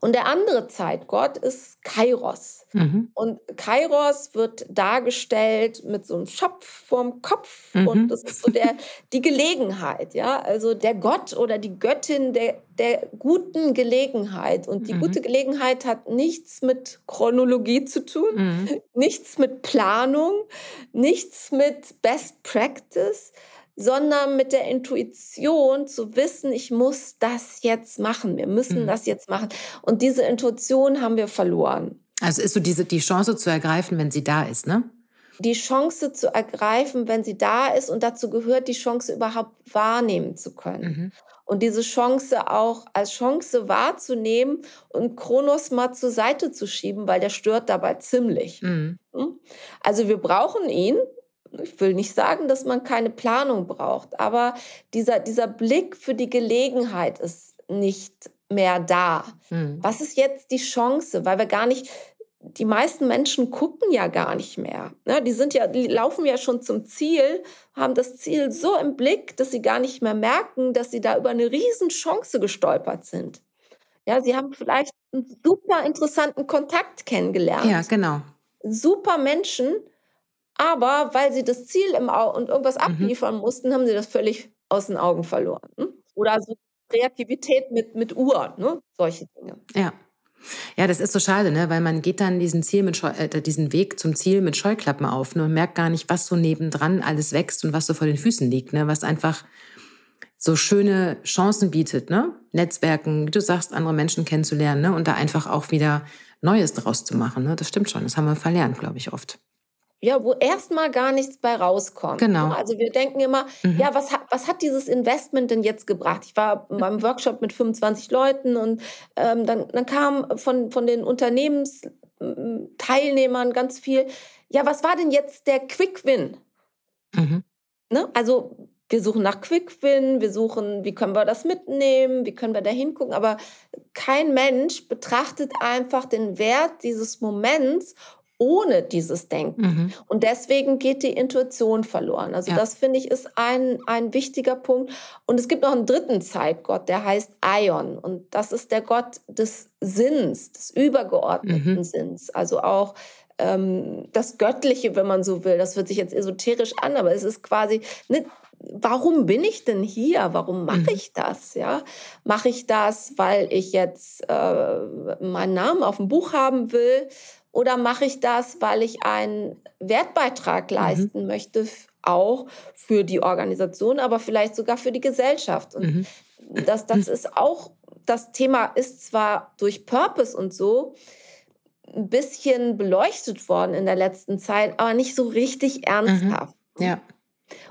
B: Und der andere Zeitgott ist Kairos. Mhm. Und Kairos wird dargestellt mit so einem Schopf vorm Kopf. Mhm. Und das ist so der, die Gelegenheit, ja. Also der Gott oder die Göttin der, der guten Gelegenheit. Und die mhm. gute Gelegenheit hat nichts mit Chronologie zu tun, mhm. nichts mit Planung, nichts mit Best Practice sondern mit der Intuition zu wissen, ich muss das jetzt machen, wir müssen mhm. das jetzt machen. Und diese Intuition haben wir verloren.
A: Also ist so diese, die Chance zu ergreifen, wenn sie da ist, ne?
B: Die Chance zu ergreifen, wenn sie da ist und dazu gehört, die Chance überhaupt wahrnehmen zu können. Mhm. Und diese Chance auch als Chance wahrzunehmen und Kronos mal zur Seite zu schieben, weil der stört dabei ziemlich. Mhm. Hm? Also wir brauchen ihn, ich will nicht sagen, dass man keine Planung braucht, aber dieser, dieser Blick für die Gelegenheit ist nicht mehr da. Mhm. Was ist jetzt die Chance? Weil wir gar nicht, die meisten Menschen gucken ja gar nicht mehr. Ja, die sind ja, die laufen ja schon zum Ziel, haben das Ziel so im Blick, dass sie gar nicht mehr merken, dass sie da über eine Riesenchance gestolpert sind. Ja, sie haben vielleicht einen super interessanten Kontakt kennengelernt.
A: Ja, genau.
B: Super Menschen, aber weil sie das Ziel im Au und irgendwas mhm. abliefern mussten, haben sie das völlig aus den Augen verloren. Ne? Oder so Kreativität mit, mit Uhr, ne? solche Dinge.
A: Ja. Ja, das ist so schade, ne? weil man geht dann diesen, Ziel mit Scheu äh, diesen Weg zum Ziel mit Scheuklappen auf ne? und merkt gar nicht, was so nebendran alles wächst und was so vor den Füßen liegt, ne? was einfach so schöne Chancen bietet, ne? Netzwerken, wie du sagst, andere Menschen kennenzulernen ne? und da einfach auch wieder Neues draus zu machen. Ne? Das stimmt schon, das haben wir verlernt, glaube ich, oft.
B: Ja, wo erstmal gar nichts bei rauskommt. Ne?
A: Genau.
B: Also wir denken immer, mhm. ja, was hat, was hat dieses Investment denn jetzt gebracht? Ich war beim Workshop mit 25 Leuten und ähm, dann, dann kam von, von den Unternehmensteilnehmern ganz viel, ja, was war denn jetzt der Quick Win? Mhm. Ne? Also wir suchen nach Quick Win, wir suchen, wie können wir das mitnehmen, wie können wir da hingucken, aber kein Mensch betrachtet einfach den Wert dieses Moments ohne dieses Denken. Mhm. Und deswegen geht die Intuition verloren. Also ja. das finde ich ist ein, ein wichtiger Punkt. Und es gibt noch einen dritten Zeitgott, der heißt Aion. Und das ist der Gott des Sinns, des übergeordneten mhm. Sinns. Also auch ähm, das Göttliche, wenn man so will. Das hört sich jetzt esoterisch an, aber es ist quasi, ne, warum bin ich denn hier? Warum mache mhm. ich das? Ja, mache ich das, weil ich jetzt äh, meinen Namen auf dem Buch haben will? Oder mache ich das, weil ich einen Wertbeitrag mhm. leisten mhm. möchte, auch für die Organisation, aber vielleicht sogar für die Gesellschaft? Und mhm. das, das ist auch, das Thema ist zwar durch Purpose und so ein bisschen beleuchtet worden in der letzten Zeit, aber nicht so richtig mhm. ernsthaft.
A: Mhm. Ja.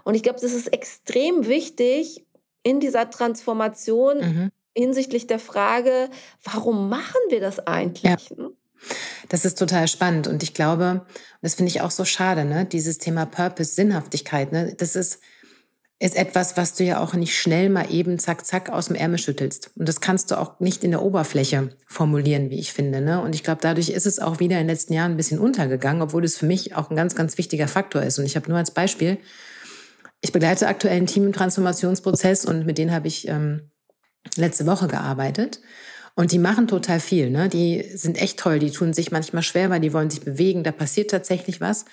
B: Und ich glaube, das ist extrem wichtig in dieser Transformation mhm. hinsichtlich der Frage, warum machen wir das eigentlich? Ja.
A: Das ist total spannend und ich glaube, das finde ich auch so schade, ne? dieses Thema Purpose, Sinnhaftigkeit, ne? das ist, ist etwas, was du ja auch nicht schnell mal eben zack, zack aus dem Ärmel schüttelst. Und das kannst du auch nicht in der Oberfläche formulieren, wie ich finde. Ne? Und ich glaube, dadurch ist es auch wieder in den letzten Jahren ein bisschen untergegangen, obwohl es für mich auch ein ganz, ganz wichtiger Faktor ist. Und ich habe nur als Beispiel, ich begleite aktuell ein Team im Transformationsprozess und mit denen habe ich ähm, letzte Woche gearbeitet. Und die machen total viel, ne? Die sind echt toll, die tun sich manchmal schwer, weil die wollen sich bewegen, da passiert tatsächlich was.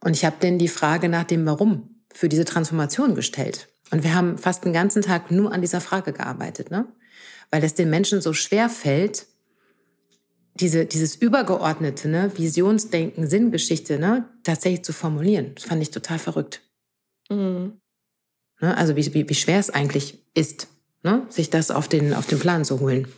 A: Und ich habe denen die Frage nach dem Warum für diese Transformation gestellt. Und wir haben fast den ganzen Tag nur an dieser Frage gearbeitet, ne? Weil es den Menschen so schwer fällt, diese, dieses übergeordnete, ne, Visionsdenken, Sinngeschichte, ne, tatsächlich zu formulieren. Das fand ich total verrückt. Mhm. Ne, also wie, wie, wie schwer es eigentlich ist, ne, sich das auf den, auf den Plan zu holen.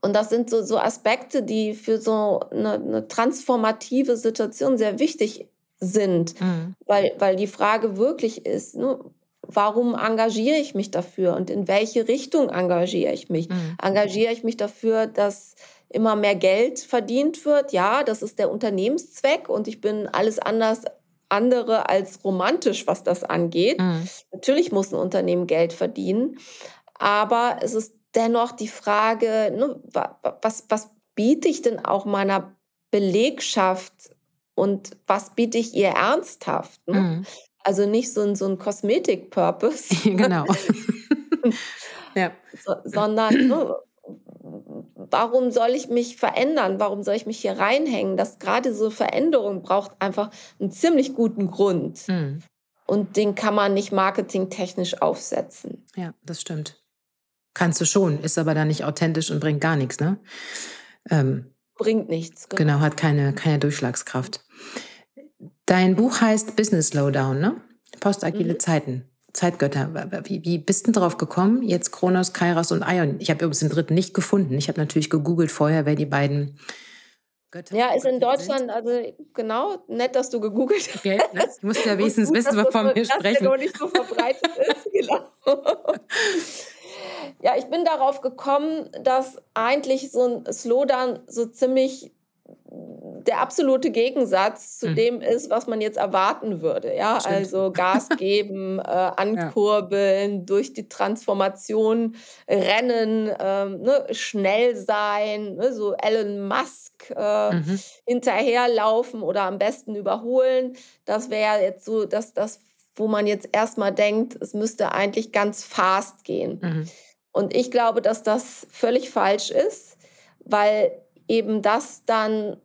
B: Und das sind so, so Aspekte, die für so eine, eine transformative Situation sehr wichtig sind, mhm. weil, weil die Frage wirklich ist, ne, warum engagiere ich mich dafür und in welche Richtung engagiere ich mich? Mhm. Engagiere ich mich dafür, dass immer mehr Geld verdient wird? Ja, das ist der Unternehmenszweck und ich bin alles anders andere als romantisch, was das angeht. Mhm. Natürlich muss ein Unternehmen Geld verdienen, aber es ist dennoch die Frage, ne, was, was biete ich denn auch meiner Belegschaft und was biete ich ihr ernsthaft? Ne? Mhm. Also nicht so ein, so ein Kosmetik-Purpose.
A: genau.
B: ja. So, sondern ne, warum soll ich mich verändern? Warum soll ich mich hier reinhängen? Dass gerade so Veränderung braucht einfach einen ziemlich guten Grund. Mhm. Und den kann man nicht marketingtechnisch aufsetzen.
A: Ja, das stimmt. Kannst du schon, ist aber dann nicht authentisch und bringt gar nichts, ne?
B: Ähm, bringt nichts.
A: Genau. genau, hat keine, keine Durchschlagskraft. Dein Buch heißt Business Slowdown, ne? Postagile mhm. Zeiten. Zeitgötter. Wie, wie bist du drauf gekommen? Jetzt Kronos, Kairos und Ion. Ich habe übrigens den dritten nicht gefunden. Ich habe natürlich gegoogelt vorher, wer die beiden
B: Götter Ja, ist in Deutschland, sind. also genau, nett, dass du gegoogelt hast.
A: Okay, ne? Du musst ja wenigstens gut, wissen, wovon wir sprechen.
B: Dass der noch nicht so verbreitet ist, genau. Ja, ich bin darauf gekommen, dass eigentlich so ein Slowdown so ziemlich der absolute Gegensatz zu mhm. dem ist, was man jetzt erwarten würde. Ja, Stimmt. also Gas geben, äh, ankurbeln, ja. durch die Transformation rennen, ähm, ne, schnell sein, ne, so Elon Musk äh, mhm. hinterherlaufen oder am besten überholen. Das wäre jetzt so, dass das, wo man jetzt erstmal denkt, es müsste eigentlich ganz fast gehen. Mhm. Und ich glaube, dass das völlig falsch ist, weil eben das dann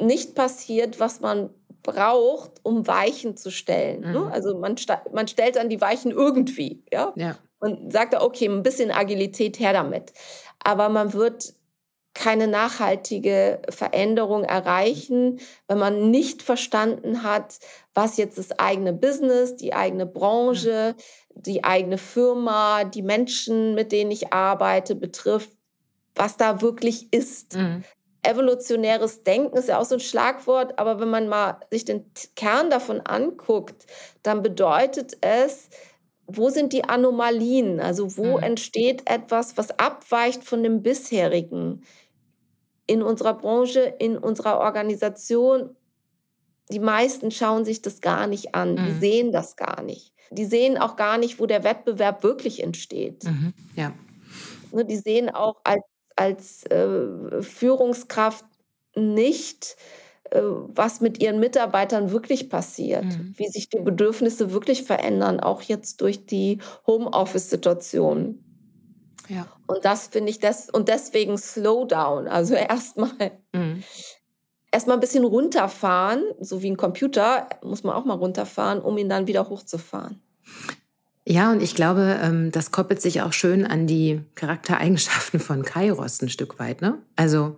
B: nicht passiert, was man braucht, um Weichen zu stellen. Ne? Mhm. Also man, man stellt dann die Weichen irgendwie, ja? ja. Und sagt, okay, ein bisschen Agilität her damit. Aber man wird keine nachhaltige Veränderung erreichen, wenn man nicht verstanden hat, was jetzt das eigene Business, die eigene Branche, die eigene Firma, die Menschen, mit denen ich arbeite, betrifft, was da wirklich ist. Mhm. evolutionäres Denken ist ja auch so ein Schlagwort, aber wenn man mal sich den Kern davon anguckt, dann bedeutet es, wo sind die Anomalien? Also wo mhm. entsteht etwas, was abweicht von dem bisherigen in unserer Branche, in unserer Organisation? Die meisten schauen sich das gar nicht an, mhm. die sehen das gar nicht. Die sehen auch gar nicht, wo der Wettbewerb wirklich entsteht. Mhm. Ja. Ne, die sehen auch als als äh, Führungskraft nicht, äh, was mit ihren Mitarbeitern wirklich passiert, mhm. wie sich die Bedürfnisse wirklich verändern, auch jetzt durch die Homeoffice-Situation. Ja. Und das finde ich das und deswegen Slowdown, also erstmal mhm. erstmal ein bisschen runterfahren, so wie ein Computer muss man auch mal runterfahren, um ihn dann wieder hochzufahren.
A: Ja, und ich glaube, ähm, das koppelt sich auch schön an die Charaktereigenschaften von Kairos ein Stück weit. Ne? Also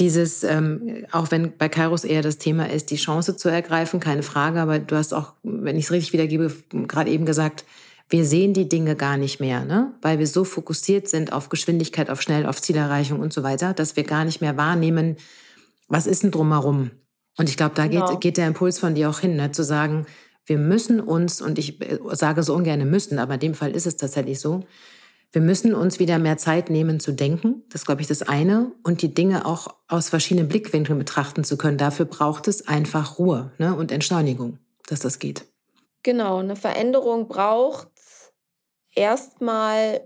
A: dieses, ähm, auch wenn bei Kairos eher das Thema ist, die Chance zu ergreifen, keine Frage, aber du hast auch, wenn ich es richtig wiedergebe, gerade eben gesagt, wir sehen die Dinge gar nicht mehr, ne? weil wir so fokussiert sind auf Geschwindigkeit, auf schnell, auf Zielerreichung und so weiter, dass wir gar nicht mehr wahrnehmen, was ist denn drumherum. Und ich glaube, da geht, genau. geht der Impuls von dir auch hin, ne? zu sagen, wir müssen uns, und ich äh, sage so ungern müssen, aber in dem Fall ist es tatsächlich so, wir müssen uns wieder mehr Zeit nehmen zu denken. Das ist, glaube ich, das eine. Und die Dinge auch aus verschiedenen Blickwinkeln betrachten zu können. Dafür braucht es einfach Ruhe ne? und Entschleunigung, dass das geht.
B: Genau, eine Veränderung braucht erstmal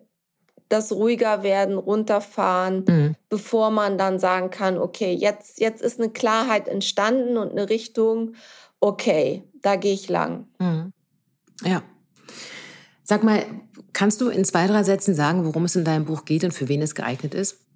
B: das ruhiger werden, runterfahren, mhm. bevor man dann sagen kann, okay, jetzt, jetzt ist eine Klarheit entstanden und eine Richtung okay, da gehe ich lang. Mhm.
A: Ja. Sag mal, kannst du in zwei, drei Sätzen sagen, worum es in deinem Buch geht und für wen es geeignet ist?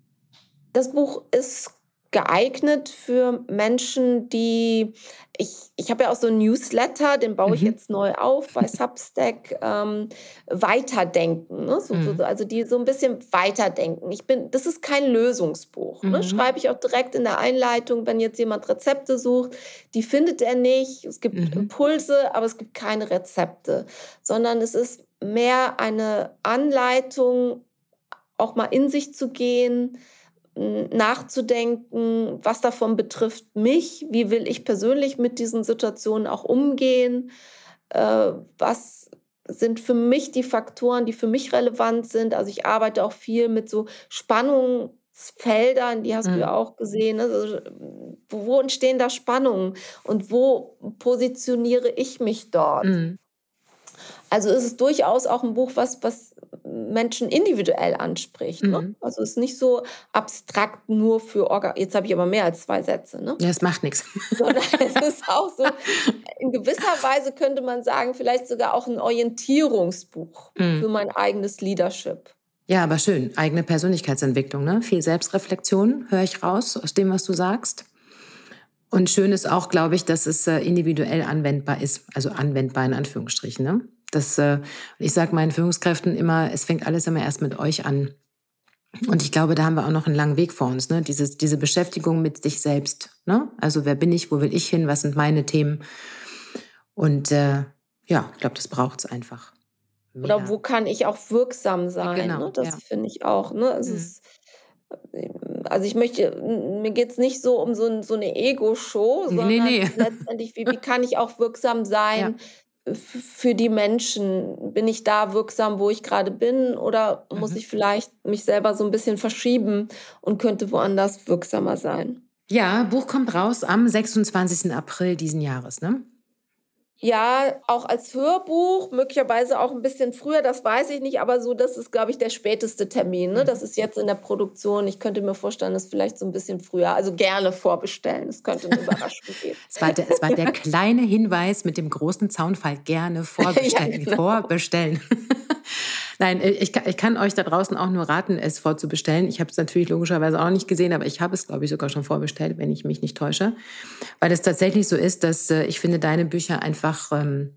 B: Das Buch ist geeignet für Menschen, die, ich, ich habe ja auch so ein Newsletter, den baue ich mhm. jetzt neu auf bei Substack, ähm, weiterdenken. Ne? So, mhm. so, also die so ein bisschen weiterdenken. Ich bin, das ist kein Lösungsbuch. Ne? Mhm. Ne? Schreibe ich auch direkt in der Einleitung, wenn jetzt jemand Rezepte sucht, die findet er nicht. Es gibt mhm. Impulse, aber es gibt keine Rezepte, sondern es ist mehr eine Anleitung, auch mal in sich zu gehen, nachzudenken, was davon betrifft mich, wie will ich persönlich mit diesen Situationen auch umgehen, äh, was sind für mich die Faktoren, die für mich relevant sind. Also ich arbeite auch viel mit so Spannungsfeldern, die hast mhm. du ja auch gesehen. Ne? Also, wo entstehen da Spannungen und wo positioniere ich mich dort? Mhm. Also ist es durchaus auch ein Buch, was, was Menschen individuell anspricht. Ne? Mhm. Ne? Also es ist nicht so abstrakt nur für Orga. Jetzt habe ich aber mehr als zwei Sätze. Ne?
A: Ja, es macht nichts.
B: Sondern es ist auch so, in gewisser Weise könnte man sagen, vielleicht sogar auch ein Orientierungsbuch mhm. für mein eigenes Leadership.
A: Ja, aber schön. Eigene Persönlichkeitsentwicklung, ne? Viel Selbstreflexion, höre ich raus aus dem, was du sagst. Und schön ist auch, glaube ich, dass es äh, individuell anwendbar ist. Also anwendbar in Anführungsstrichen. Ne? Das, äh, ich sage meinen Führungskräften immer, es fängt alles immer erst mit euch an. Und ich glaube, da haben wir auch noch einen langen Weg vor uns, ne? Dieses, diese Beschäftigung mit sich selbst. Ne? Also wer bin ich, wo will ich hin, was sind meine Themen? Und äh, ja, ich glaube, das braucht es einfach.
B: Mehr. Oder wo kann ich auch wirksam sein? Genau, ne? Das ja. finde ich auch. Ne? Mhm. ist, also ich möchte, mir geht es nicht so um so, so eine Ego-Show, sondern nee, nee. letztendlich, wie, wie kann ich auch wirksam sein, ja für die Menschen? Bin ich da wirksam, wo ich gerade bin? Oder mhm. muss ich vielleicht mich selber so ein bisschen verschieben und könnte woanders wirksamer sein?
A: Ja, Buch kommt raus am 26. April diesen Jahres, ne?
B: Ja, auch als Hörbuch, möglicherweise auch ein bisschen früher, das weiß ich nicht, aber so, das ist, glaube ich, der späteste Termin. Ne? Mhm. Das ist jetzt in der Produktion. Ich könnte mir vorstellen, das vielleicht so ein bisschen früher, also gerne vorbestellen. Es könnte eine Überraschung geben.
A: Es war, der, es war der kleine Hinweis mit dem großen Zaunfall, gerne vorbestellen. ja, genau. Vorbestellen. Nein, äh, ich kann, ich kann euch da draußen auch nur raten, es vorzubestellen. Ich habe es natürlich logischerweise auch nicht gesehen, aber ich habe es, glaube ich, sogar schon vorbestellt, wenn ich mich nicht täusche. Weil es tatsächlich so ist, dass äh, ich finde, deine Bücher einfach ähm,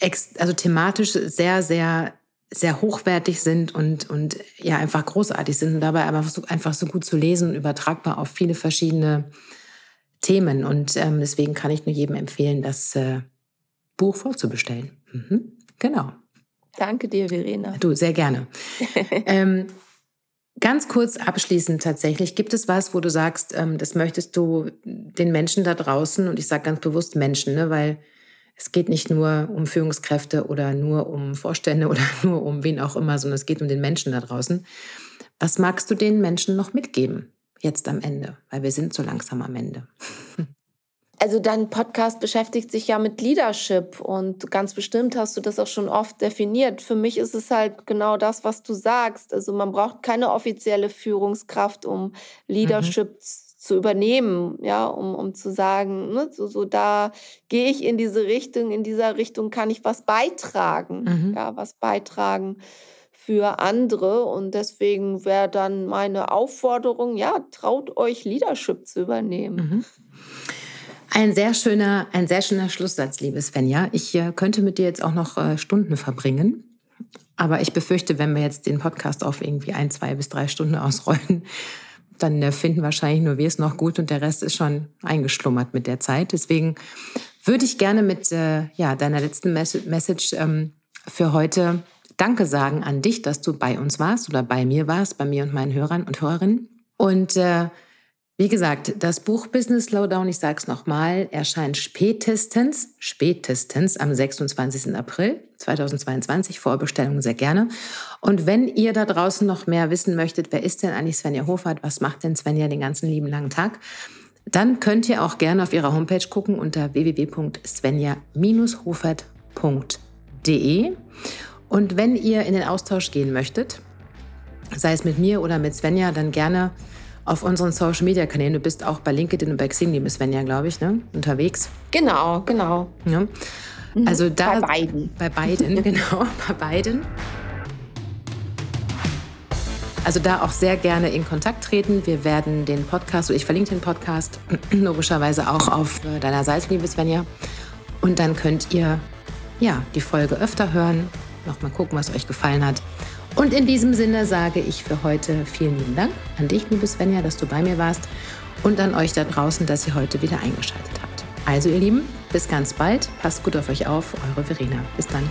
A: ex, also thematisch sehr, sehr sehr hochwertig sind und, und ja einfach großartig sind und dabei aber so, einfach so gut zu lesen und übertragbar auf viele verschiedene Themen. Und ähm, deswegen kann ich nur jedem empfehlen, das äh, Buch vorzubestellen. Mhm. Genau.
B: Danke dir, Verena.
A: Du, sehr gerne. ähm, Ganz kurz abschließend tatsächlich, gibt es was, wo du sagst, ähm, das möchtest du den Menschen da draußen, und ich sage ganz bewusst Menschen, ne, weil es geht nicht nur um Führungskräfte oder nur um Vorstände oder nur um wen auch immer, sondern es geht um den Menschen da draußen. Was magst du den Menschen noch mitgeben, jetzt am Ende? Weil wir sind so langsam am Ende.
B: Also dein Podcast beschäftigt sich ja mit Leadership und ganz bestimmt hast du das auch schon oft definiert. Für mich ist es halt genau das, was du sagst. Also man braucht keine offizielle Führungskraft, um Leadership mhm. zu übernehmen, ja, um, um zu sagen, ne, so, so da gehe ich in diese Richtung, in dieser Richtung kann ich was beitragen, mhm. ja, was beitragen für andere. Und deswegen wäre dann meine Aufforderung, ja, traut euch Leadership zu übernehmen. Mhm.
A: Ein sehr schöner, ein sehr schöner Schlusssatz, liebe Svenja. Ich äh, könnte mit dir jetzt auch noch äh, Stunden verbringen. Aber ich befürchte, wenn wir jetzt den Podcast auf irgendwie ein, zwei bis drei Stunden ausrollen, dann äh, finden wahrscheinlich nur wir es noch gut und der Rest ist schon eingeschlummert mit der Zeit. Deswegen würde ich gerne mit ja, deiner letzten Message ähm, für heute Danke sagen an dich, dass du bei uns warst oder bei mir warst, bei mir und meinen Hörern und Hörerinnen. Und wie gesagt, das Buch Business Slowdown, ich sage es nochmal, erscheint spätestens, spätestens am 26. April 2022. Vorbestellungen sehr gerne. Und wenn ihr da draußen noch mehr wissen möchtet, wer ist denn eigentlich Svenja Hofert, was macht denn Svenja den ganzen lieben langen Tag, dann könnt ihr auch gerne auf ihrer Homepage gucken unter www.svenja-hofert.de. Und wenn ihr in den Austausch gehen möchtet, sei es mit mir oder mit Svenja, dann gerne auf unseren Social Media Kanälen. Du bist auch bei LinkedIn und bei Xing, liebe Svenja, glaube ich, ne? unterwegs.
B: Genau, genau.
A: Ja. Mhm. Also da, bei beiden. Bei beiden, genau, bei beiden. Also da auch sehr gerne in Kontakt treten. Wir werden den Podcast, oder ich verlinke den Podcast logischerweise auch auf deiner Seite, liebe Svenja. Und dann könnt ihr ja die Folge öfter hören, nochmal gucken, was euch gefallen hat. Und in diesem Sinne sage ich für heute vielen lieben Dank an dich, liebe Svenja, dass du bei mir warst und an euch da draußen, dass ihr heute wieder eingeschaltet habt. Also ihr Lieben, bis ganz bald. Passt gut auf euch auf. Eure Verena. Bis dann.